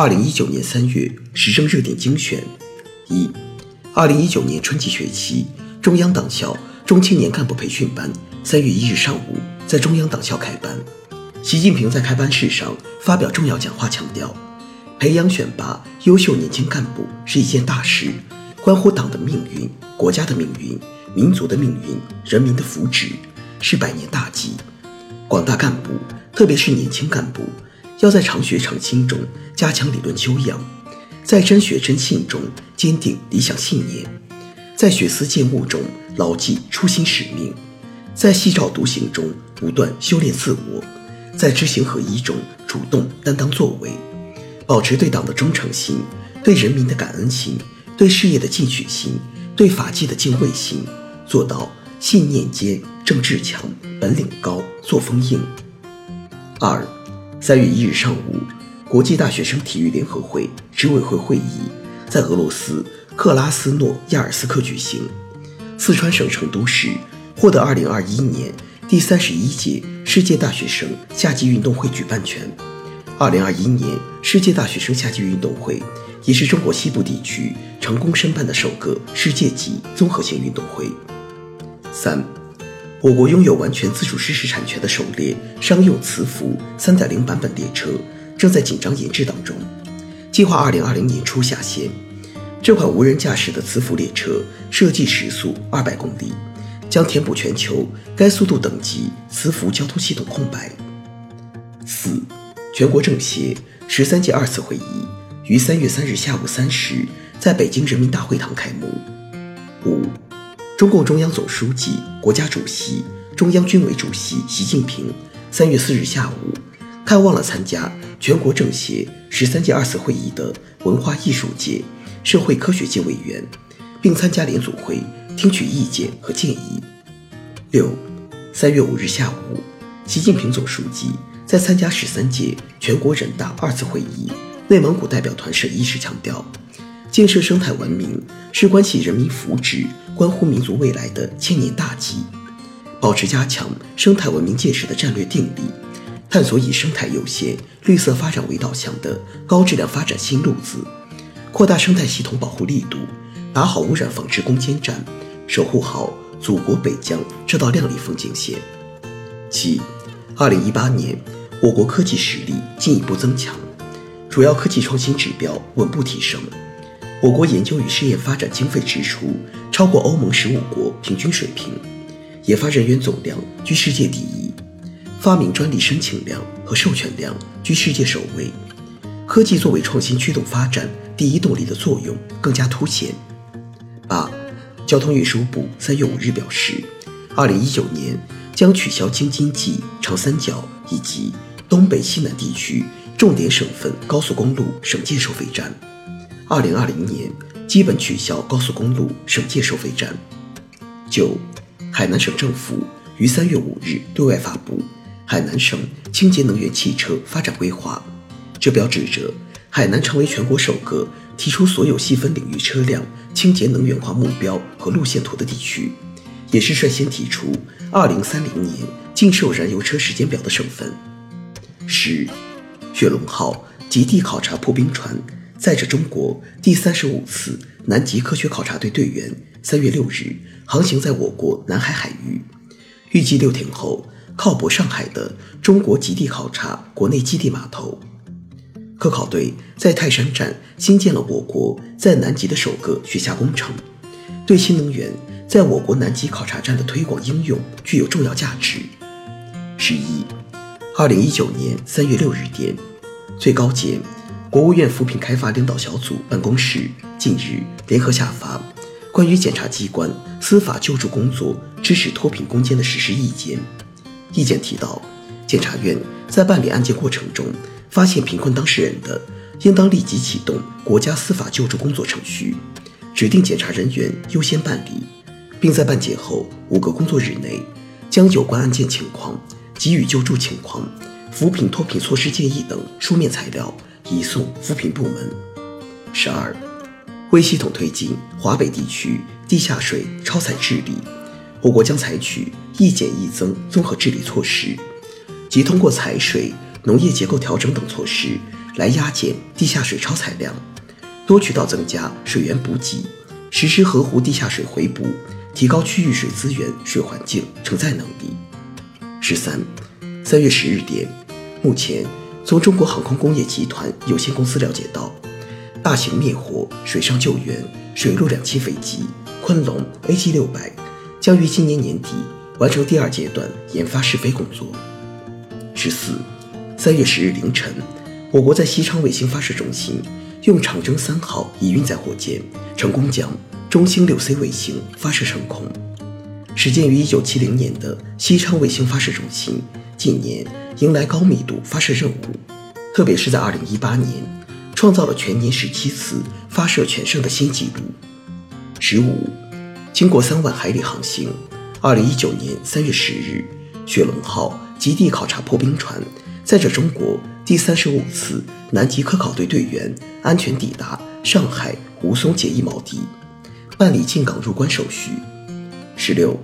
二零一九年三月，时政热点精选：一、二零一九年春季学期，中央党校中青年干部培训班三月一日上午在中央党校开班。习近平在开班式上发表重要讲话，强调，培养选拔优秀年轻干部是一件大事，关乎党的命运、国家的命运、民族的命运、人民的福祉，是百年大计。广大干部，特别是年轻干部。要在常学常新中加强理论修养，在真学真信中坚定理想信念，在学思践悟中牢记初心使命，在细照独行中不断修炼自我，在知行合一中主动担当作为，保持对党的忠诚心、对人民的感恩心、对事业的进取心、对法纪的敬畏心，做到信念坚、政治强、本领高、作风硬。二。三月一日上午，国际大学生体育联合会执委会会议在俄罗斯克拉斯诺亚尔斯克举行。四川省成都市获得二零二一年第三十一届世界大学生夏季运动会举办权。二零二一年世界大学生夏季运动会也是中国西部地区成功申办的首个世界级综合性运动会。三。我国拥有完全自主知识产权的首列商用磁浮3.0版本列车正在紧张研制当中，计划2020年初下线。这款无人驾驶的磁浮列车设计时速200公里，将填补全球该速度等级磁浮交通系统空白。四，全国政协十三届二次会议于三月三日下午三时在北京人民大会堂开幕。五。中共中央总书记、国家主席、中央军委主席习近平三月四日下午看望了参加全国政协十三届二次会议的文化艺术界、社会科学界委员，并参加联组会听取意见和建议。六，三月五日下午，习近平总书记在参加十三届全国人大二次会议内蒙古代表团审议时强调。建设生态文明是关系人民福祉、关乎民族未来的千年大计。保持加强生态文明建设的战略定力，探索以生态优先、绿色发展为导向的高质量发展新路子，扩大生态系统保护力度，打好污染防治攻坚战，守护好祖国北疆这道亮丽风景线。七，二零一八年，我国科技实力进一步增强，主要科技创新指标稳步提升。我国研究与试验发展经费支出超过欧盟十五国平均水平，研发人员总量居世界第一，发明专利申请量和授权量居世界首位。科技作为创新驱动发展第一动力的作用更加凸显。八，交通运输部三月五日表示，二零一九年将取消京津冀、长三角以及东北西南地区重点省份高速公路省界收费站。二零二零年基本取消高速公路省界收费站。九，海南省政府于三月五日对外发布海南省清洁能源汽车发展规划，这标志着海南成为全国首个提出所有细分领域车辆清洁能源化目标和路线图的地区，也是率先提出二零三零年禁售燃油车时间表的省份。十，雪龙号极地考察破冰船。载着中国第三十五次南极科学考察队队员，三月六日航行在我国南海海域，预计六天后靠泊上海的中国极地考察国内基地码头。科考队在泰山站新建了我国在南极的首个雪下工程，对新能源在我国南极考察站的推广应用具有重要价值。十一，二零一九年三月六日电，最高检。国务院扶贫开发领导小组办公室近日联合下发关于检察机关司法救助工作支持脱贫攻坚的实施意见。意见提到，检察院在办理案件过程中发现贫困当事人的应当立即启动国家司法救助工作程序，指定检察人员优先办理，并在办结后五个工作日内，将有关案件情况、给予救助情况、扶贫脱贫措施建议等书面材料移送扶贫部门。十二，为系统推进华北地区地下水超采治理，我国将采取一减一增综合治理措施，即通过采水。农业结构调整等措施来压减地下水超采量，多渠道增加水源补给，实施河湖地下水回补，提高区域水资源、水环境承载能力。十三，三月十日电，目前从中国航空工业集团有限公司了解到，大型灭火、水上救援、水陆两栖飞机昆龙 AG 六百将于今年年底完成第二阶段研发试飞工作。十四。三月十日凌晨，我国在西昌卫星发射中心用长征三号乙运载火箭成功将中星六 C 卫星发射升空。始建于一九七零年的西昌卫星发射中心，近年迎来高密度发射任务，特别是在二零一八年，创造了全年十七次发射全胜的新纪录。十五，经过三万海里航行，二零一九年三月十日，雪龙号极地考察破冰船。载着中国第三十五次南极科考队队员安全抵达上海吴淞解义锚地，办理进港入关手续。十六，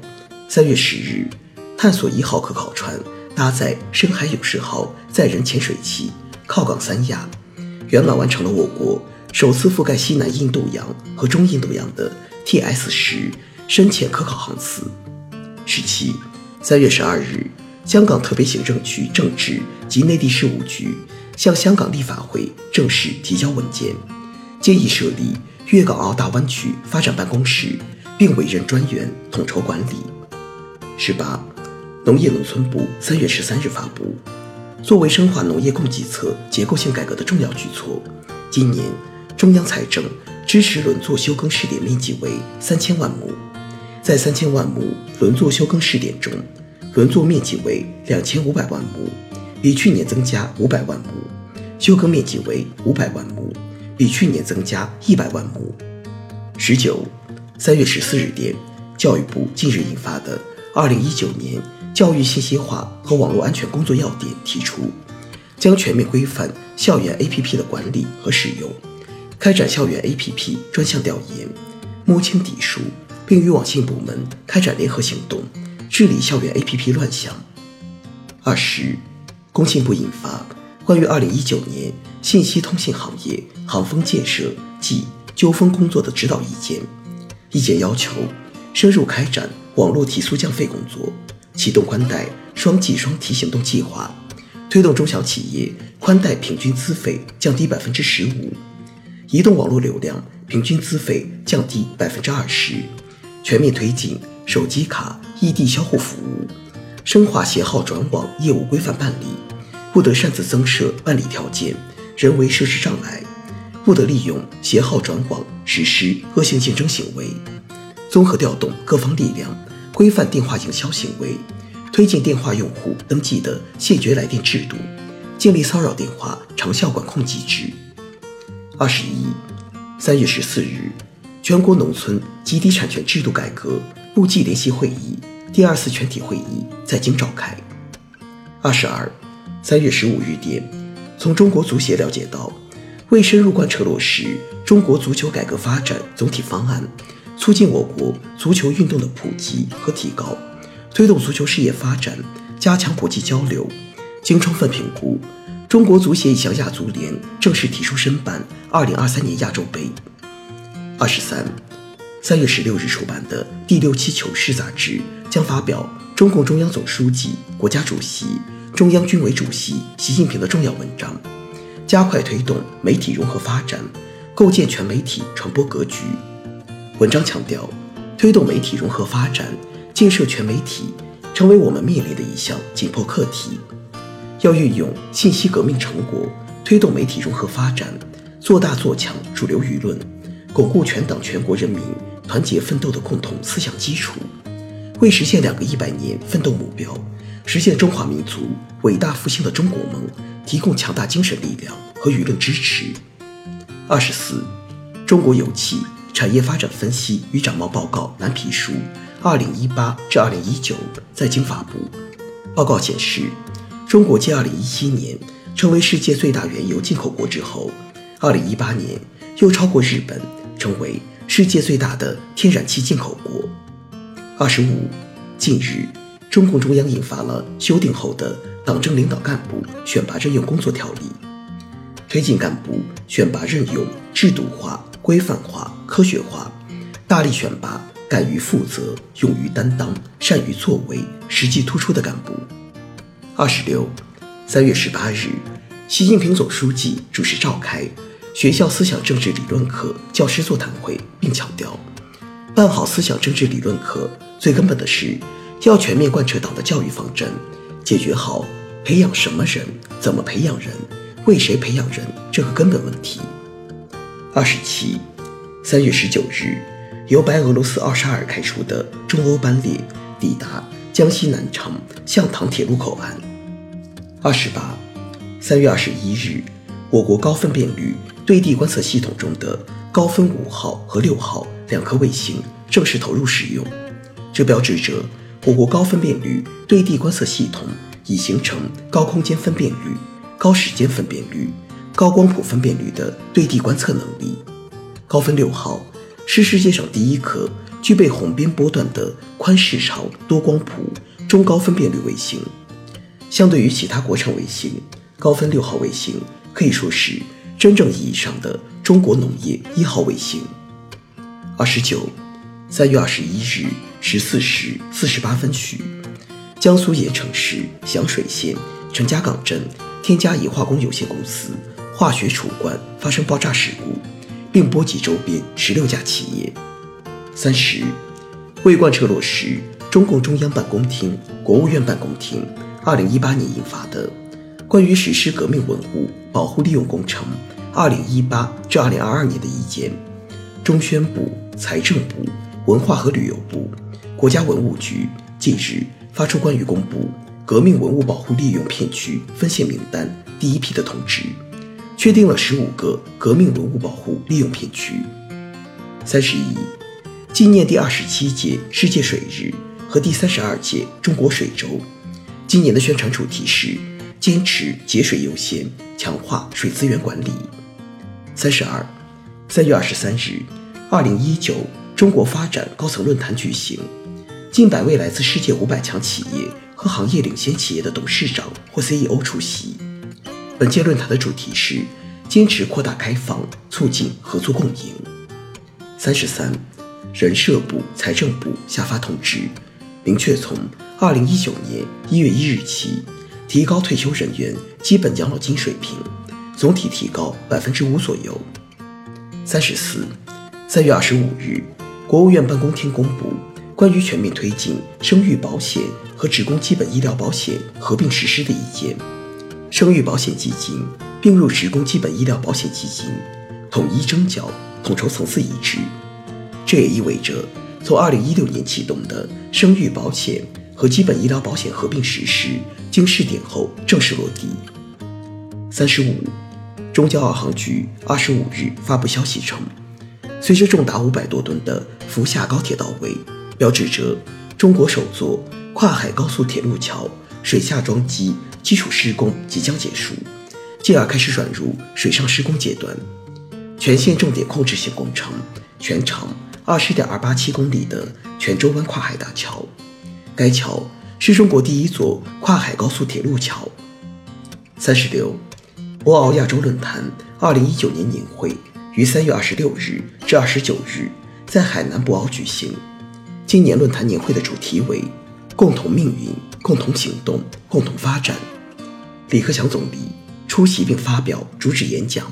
三月十日，探索一号科考船搭载深海勇士号载人潜水器靠港三亚，圆满完成了我国首次覆盖西南印度洋和中印度洋的 TS 十深潜科考航次。十七，三月十二日。香港特别行政区政治及内地事务局向香港立法会正式提交文件，建议设立粤港澳大湾区发展办公室，并委任专员统筹管理。十八，农业农村部三月十三日发布，作为深化农业供给侧结构性改革的重要举措，今年中央财政支持轮作休耕试点面积为三千万亩，在三千万亩轮作休耕试点中。轮作面积为两千五百万亩，比去年增加五百万亩；休耕面积为五百万亩，比去年增加一百万亩。十九，三月十四日电，教育部近日印发的《二零一九年教育信息化和网络安全工作要点》提出，将全面规范校园 APP 的管理和使用，开展校园 APP 专项调研，摸清底数，并与网信部门开展联合行动。治理校园 APP 乱象。二十，工信部印发关于二零一九年信息通信行业行风建设暨纠纷工作的指导意见。意见要求深入开展网络提速降费工作，启动宽带双计双提行动计划，推动中小企业宽带平均资费降低百分之十五，移动网络流量平均资费降低百分之二十，全面推进。手机卡异地销户服务，深化携号转网业务规范办理，不得擅自增设办理条件、人为设置障碍，不得利用携号转网实施恶性竞争行为。综合调动各方力量，规范电话营销行为，推进电话用户登记的谢绝来电制度，建立骚扰电话长效管控机制。二十一，三月十四日，全国农村集体产权制度改革。部际联席会议第二次全体会议在京召开。二十二，三月十五日电，从中国足协了解到，为深入贯彻落实中国足球改革发展总体方案，促进我国足球运动的普及和提高，推动足球事业发展，加强国际交流，经充分评估，中国足协已向亚足联正式提出申办二零二三年亚洲杯。二十三。三月十六日出版的第六期《求是》杂志将发表中共中央总书记、国家主席、中央军委主席习近平的重要文章，加快推动媒体融合发展，构建全媒体传播格局。文章强调，推动媒体融合发展，建设全媒体，成为我们面临的一项紧迫课题。要运用信息革命成果，推动媒体融合发展，做大做强主流舆论，巩固全党全国人民。团结奋斗的共同思想基础，为实现两个一百年奋斗目标，实现中华民族伟大复兴的中国梦提供强大精神力量和舆论支持。二十四，中国油气产业发展分析与展望报告蓝皮书，二零一八至二零一九在京发布。报告显示，中国继二零一七年成为世界最大原油进口国之后，二零一八年又超过日本，成为世界最大的天然气进口国。二十五，近日，中共中央印发了修订后的《党政领导干部选拔任用工作条例》。推进干部选拔任用制度化、规范化、科学化，大力选拔敢于负责、勇于担当、善于作为、实际突出的干部。二十六，三月十八日，习近平总书记主持召开学校思想政治理论课教师座谈会，并强调，办好思想政治理论课，最根本的是要全面贯彻党的教育方针，解决好培养什么人、怎么培养人。为谁培养人这个根本问题。二十七，三月十九日，由白俄罗斯奥沙尔开出的中欧班列抵达江西南昌向塘铁路口岸。二十八，三月二十一日，我国高分辨率对地观测系统中的高分五号和六号两颗卫星正式投入使用，这标志着我国高分辨率对地观测系统已形成高空间分辨率。高时间分辨率、高光谱分辨率的对地观测能力。高分六号是世界上第一颗具备红边波段的宽视长多光谱中高分辨率卫星。相对于其他国产卫星，高分六号卫星可以说是真正意义上的中国农业一号卫星。二十九，三月二十一日十四时四十八分许，江苏盐城市响水县陈家港镇。添加乙化工有限公司化学储罐发生爆炸事故，并波及周边十六家企业。三十，为贯彻落实中共中央办公厅、国务院办公厅二零一八年印发的《关于实施革命文物保护利用工程二零一八至二零二二年的意见》，中宣部、财政部、文化和旅游部、国家文物局近日发出关于公布。革命文物保护利用片区分线名单第一批的通知，确定了十五个革命文物保护利用片区。三十一，纪念第二十七届世界水日和第三十二届中国水周。今年的宣传主题是坚持节水优先，强化水资源管理。三十二，三月二十三日，二零一九中国发展高层论坛举行，近百位来自世界五百强企业。和行业领先企业的董事长或 CEO 出席。本届论坛的主题是坚持扩大开放，促进合作共赢。三十三，人社部、财政部下发通知，明确从二零一九年一月一日起，提高退休人员基本养老金水平，总体提高百分之五左右。三十四，三月二十五日，国务院办公厅公布。关于全面推进生育保险和职工基本医疗保险合并实施的意见，生育保险基金并入职工基本医疗保险基金，统一征缴，统筹层次一致。这也意味着，从二零一六年启动的生育保险和基本医疗保险合并实施，经试点后正式落地。三十五，中交二航局二十五日发布消息称，随着重达五百多吨的福厦高铁到位。标志着中国首座跨海高速铁路桥水下桩基基础施工即将结束，继而开始转入水上施工阶段。全线重点控制性工程，全长二十点二八七公里的泉州湾跨海大桥，该桥是中国第一座跨海高速铁路桥。三十六，博鳌亚洲论坛二零一九年年会于三月二十六日至二十九日在海南博鳌举行。今年论坛年会的主题为“共同命运，共同行动，共同发展”。李克强总理出席并发表主旨演讲。